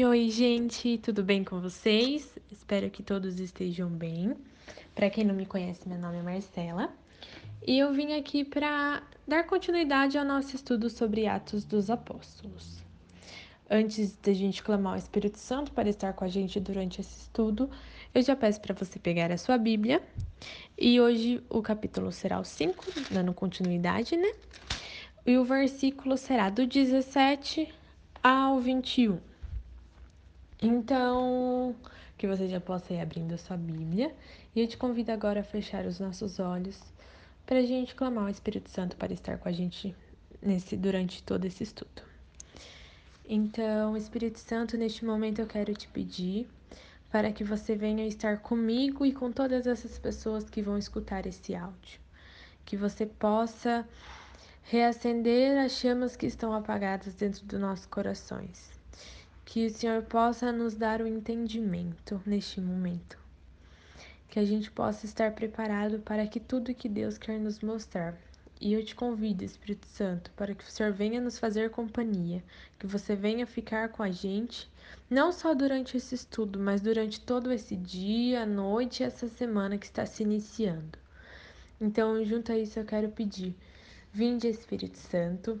Oi, gente, tudo bem com vocês? Espero que todos estejam bem. Para quem não me conhece, meu nome é Marcela e eu vim aqui para dar continuidade ao nosso estudo sobre Atos dos Apóstolos. Antes da gente clamar o Espírito Santo para estar com a gente durante esse estudo, eu já peço para você pegar a sua Bíblia e hoje o capítulo será o 5, dando continuidade, né? E o versículo será do 17 ao 21. Então, que você já possa ir abrindo a sua Bíblia. E eu te convido agora a fechar os nossos olhos para a gente clamar o Espírito Santo para estar com a gente nesse durante todo esse estudo. Então, Espírito Santo, neste momento eu quero te pedir para que você venha estar comigo e com todas essas pessoas que vão escutar esse áudio. Que você possa reacender as chamas que estão apagadas dentro dos nossos corações que o Senhor possa nos dar o entendimento neste momento. Que a gente possa estar preparado para que tudo que Deus quer nos mostrar. E eu te convido, Espírito Santo, para que o Senhor venha nos fazer companhia, que você venha ficar com a gente, não só durante esse estudo, mas durante todo esse dia, noite e essa semana que está se iniciando. Então, junto a isso, eu quero pedir: Vinde, Espírito Santo,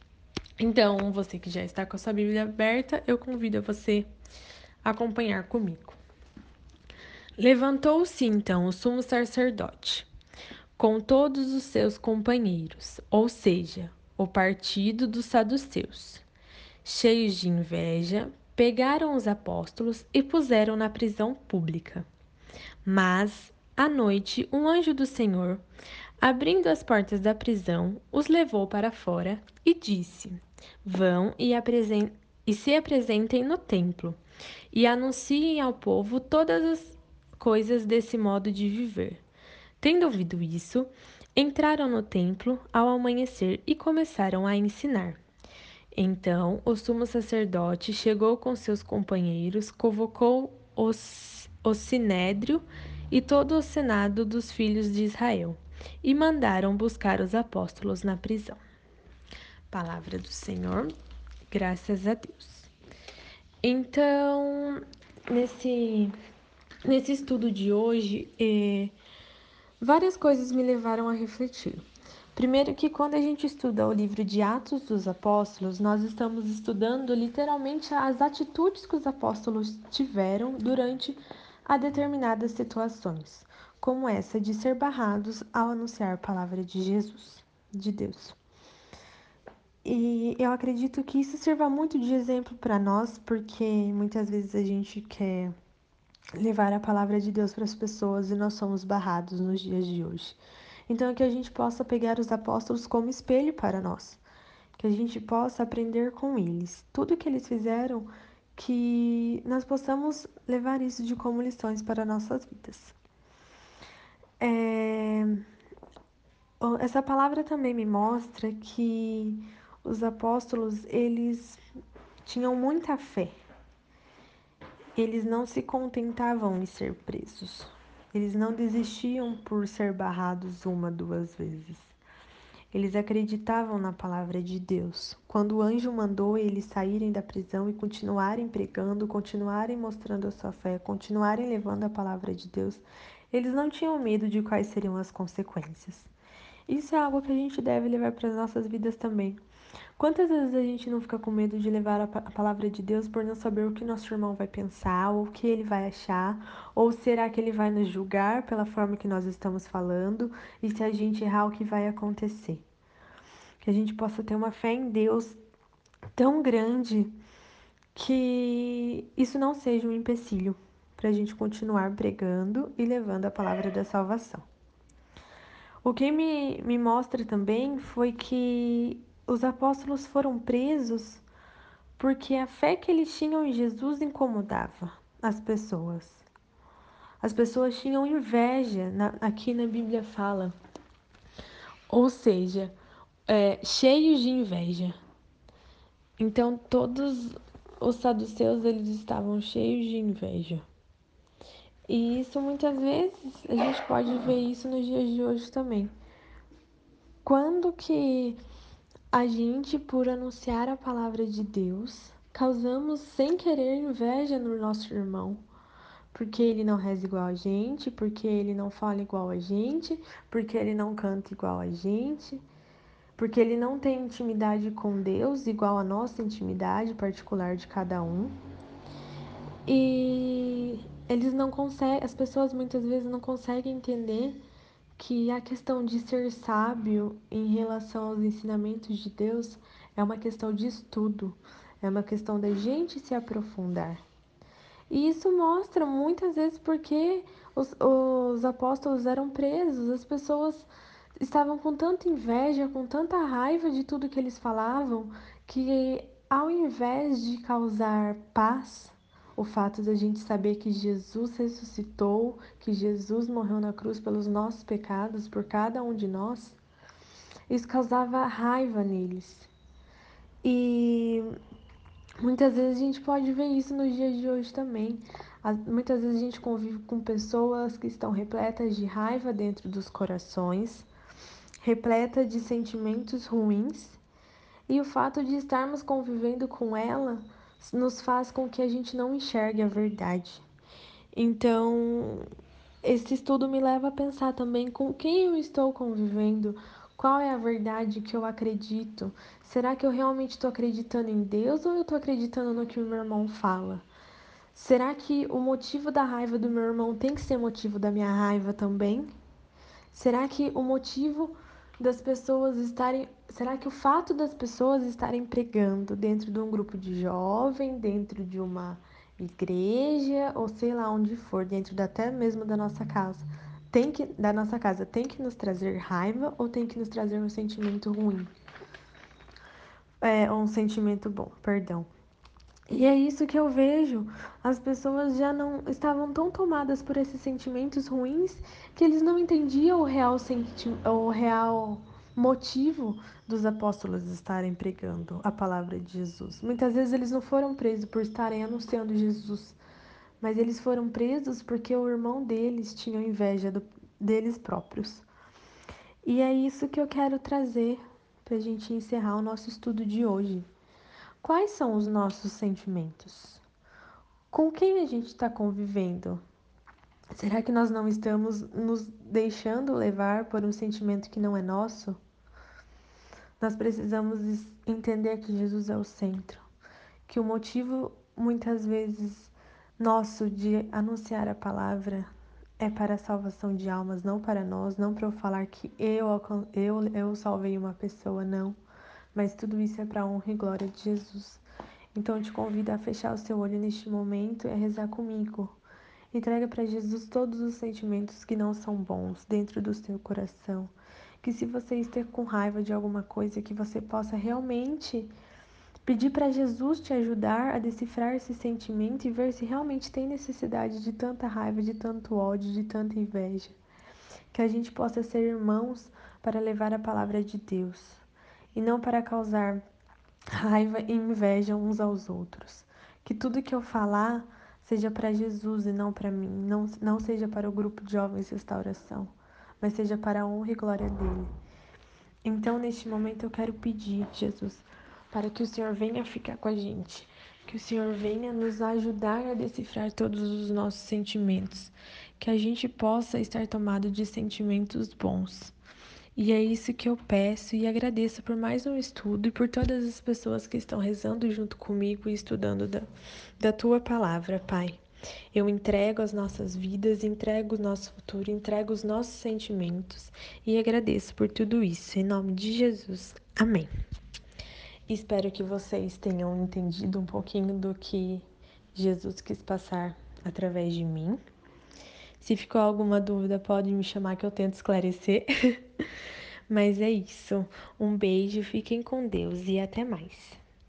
Então, você que já está com a sua Bíblia aberta, eu convido a você a acompanhar comigo. Levantou-se então o sumo sacerdote, com todos os seus companheiros, ou seja, o partido dos saduceus. Cheios de inveja, pegaram os apóstolos e puseram na prisão pública. Mas, à noite, um anjo do Senhor, abrindo as portas da prisão, os levou para fora e disse: Vão e, e se apresentem no templo e anunciem ao povo todas as coisas desse modo de viver. Tendo ouvido isso, entraram no templo ao amanhecer e começaram a ensinar. Então o sumo sacerdote chegou com seus companheiros, convocou os, o sinédrio e todo o senado dos filhos de Israel, e mandaram buscar os apóstolos na prisão. Palavra do Senhor, graças a Deus. Então, nesse, nesse estudo de hoje, é, várias coisas me levaram a refletir. Primeiro, que quando a gente estuda o livro de Atos dos Apóstolos, nós estamos estudando literalmente as atitudes que os apóstolos tiveram durante a determinadas situações, como essa de ser barrados ao anunciar a palavra de Jesus, de Deus. E eu acredito que isso sirva muito de exemplo para nós, porque muitas vezes a gente quer levar a palavra de Deus para as pessoas e nós somos barrados nos dias de hoje. Então, que a gente possa pegar os apóstolos como espelho para nós, que a gente possa aprender com eles. Tudo que eles fizeram, que nós possamos levar isso de como lições para nossas vidas. É... Essa palavra também me mostra que os apóstolos, eles tinham muita fé. Eles não se contentavam em ser presos. Eles não desistiam por ser barrados uma, duas vezes. Eles acreditavam na palavra de Deus. Quando o anjo mandou eles saírem da prisão e continuarem pregando, continuarem mostrando a sua fé, continuarem levando a palavra de Deus, eles não tinham medo de quais seriam as consequências. Isso é algo que a gente deve levar para as nossas vidas também. Quantas vezes a gente não fica com medo de levar a palavra de Deus por não saber o que nosso irmão vai pensar, ou o que ele vai achar, ou será que ele vai nos julgar pela forma que nós estamos falando, e se a gente errar, o que vai acontecer? Que a gente possa ter uma fé em Deus tão grande que isso não seja um empecilho para a gente continuar pregando e levando a palavra da salvação. O que me, me mostra também foi que os apóstolos foram presos porque a fé que eles tinham em Jesus incomodava as pessoas. As pessoas tinham inveja, na, aqui na Bíblia fala. Ou seja, é, cheios de inveja. Então todos os saduceus eles estavam cheios de inveja. E isso muitas vezes a gente pode ver isso nos dias de hoje também. Quando que a gente, por anunciar a palavra de Deus, causamos sem querer inveja no nosso irmão? Porque ele não reza igual a gente, porque ele não fala igual a gente, porque ele não canta igual a gente, porque ele não tem intimidade com Deus igual a nossa intimidade particular de cada um. E eles não conseguem, as pessoas muitas vezes não conseguem entender que a questão de ser sábio em relação aos ensinamentos de Deus é uma questão de estudo, é uma questão da gente se aprofundar. E isso mostra muitas vezes porque os, os apóstolos eram presos, as pessoas estavam com tanta inveja, com tanta raiva de tudo que eles falavam, que ao invés de causar paz, o fato da gente saber que Jesus ressuscitou, que Jesus morreu na cruz pelos nossos pecados, por cada um de nós, isso causava raiva neles. E Muitas vezes a gente pode ver isso nos dias de hoje também. Muitas vezes a gente convive com pessoas que estão repletas de raiva dentro dos corações, repleta de sentimentos ruins, e o fato de estarmos convivendo com ela nos faz com que a gente não enxergue a verdade. Então, esse estudo me leva a pensar também com quem eu estou convivendo, qual é a verdade que eu acredito? Será que eu realmente estou acreditando em Deus ou eu estou acreditando no que o meu irmão fala? Será que o motivo da raiva do meu irmão tem que ser motivo da minha raiva também? Será que o motivo das pessoas estarem. Será que o fato das pessoas estarem pregando dentro de um grupo de jovem, dentro de uma igreja, ou sei lá onde for, dentro até mesmo da nossa casa, tem que da nossa casa tem que nos trazer raiva ou tem que nos trazer um sentimento ruim? É, um sentimento bom, perdão. E é isso que eu vejo. As pessoas já não estavam tão tomadas por esses sentimentos ruins que eles não entendiam o real, senti o real motivo dos apóstolos estarem pregando a palavra de Jesus. Muitas vezes eles não foram presos por estarem anunciando Jesus, mas eles foram presos porque o irmão deles tinha inveja do, deles próprios. E é isso que eu quero trazer para a gente encerrar o nosso estudo de hoje. Quais são os nossos sentimentos? Com quem a gente está convivendo? Será que nós não estamos nos deixando levar por um sentimento que não é nosso? Nós precisamos entender que Jesus é o centro, que o motivo muitas vezes nosso de anunciar a palavra é para a salvação de almas, não para nós, não para eu falar que eu, eu, eu salvei uma pessoa, não. Mas tudo isso é para honra e glória de Jesus. Então eu te convido a fechar o seu olho neste momento e a rezar comigo. Entrega para Jesus todos os sentimentos que não são bons dentro do seu coração. Que se você esteja com raiva de alguma coisa, que você possa realmente Pedir para Jesus te ajudar a decifrar esse sentimento e ver se realmente tem necessidade de tanta raiva, de tanto ódio, de tanta inveja. Que a gente possa ser irmãos para levar a palavra de Deus e não para causar raiva e inveja uns aos outros. Que tudo que eu falar seja para Jesus e não para mim, não, não seja para o grupo de jovens restauração, mas seja para a honra e glória dele. Então, neste momento, eu quero pedir, Jesus, para que o Senhor venha ficar com a gente, que o Senhor venha nos ajudar a decifrar todos os nossos sentimentos, que a gente possa estar tomado de sentimentos bons. E é isso que eu peço e agradeço por mais um estudo e por todas as pessoas que estão rezando junto comigo e estudando da, da tua palavra, Pai. Eu entrego as nossas vidas, entrego o nosso futuro, entrego os nossos sentimentos e agradeço por tudo isso. Em nome de Jesus. Amém. Espero que vocês tenham entendido um pouquinho do que Jesus quis passar através de mim. Se ficou alguma dúvida, pode me chamar que eu tento esclarecer. Mas é isso. Um beijo, fiquem com Deus e até mais.